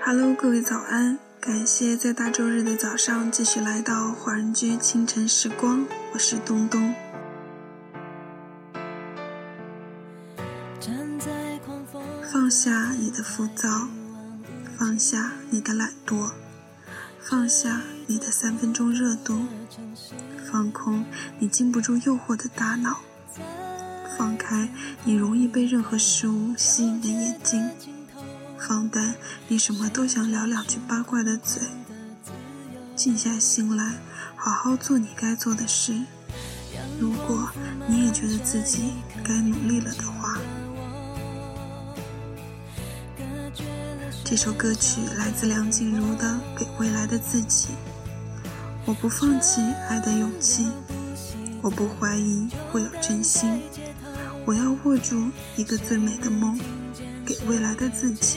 Hello，各位早安！感谢在大周日的早上继续来到华人居清晨时光，我是东东。放下你的浮躁，放下你的懒惰，放下你的三分钟热度，放空你禁不住诱惑的大脑，放开你容易被任何事物吸引的眼睛，放淡你什么都想聊两句八卦的嘴，静下心来，好好做你该做的事。如果你也觉得自己该努力了的话。这首歌曲来自梁静茹的《给未来的自己》。我不放弃爱的勇气，我不怀疑会有真心。我要握住一个最美的梦，给未来的自己。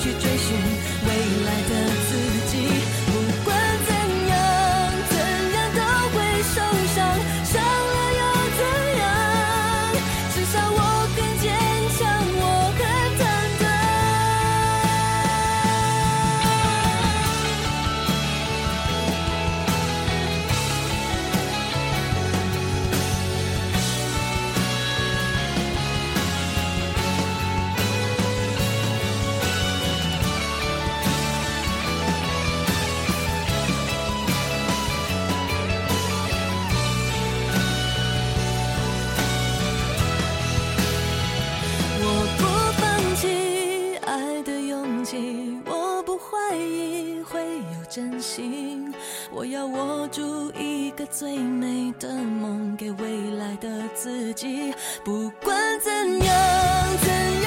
去追寻未来的要握住一个最美的梦，给未来的自己。不管怎样，怎样。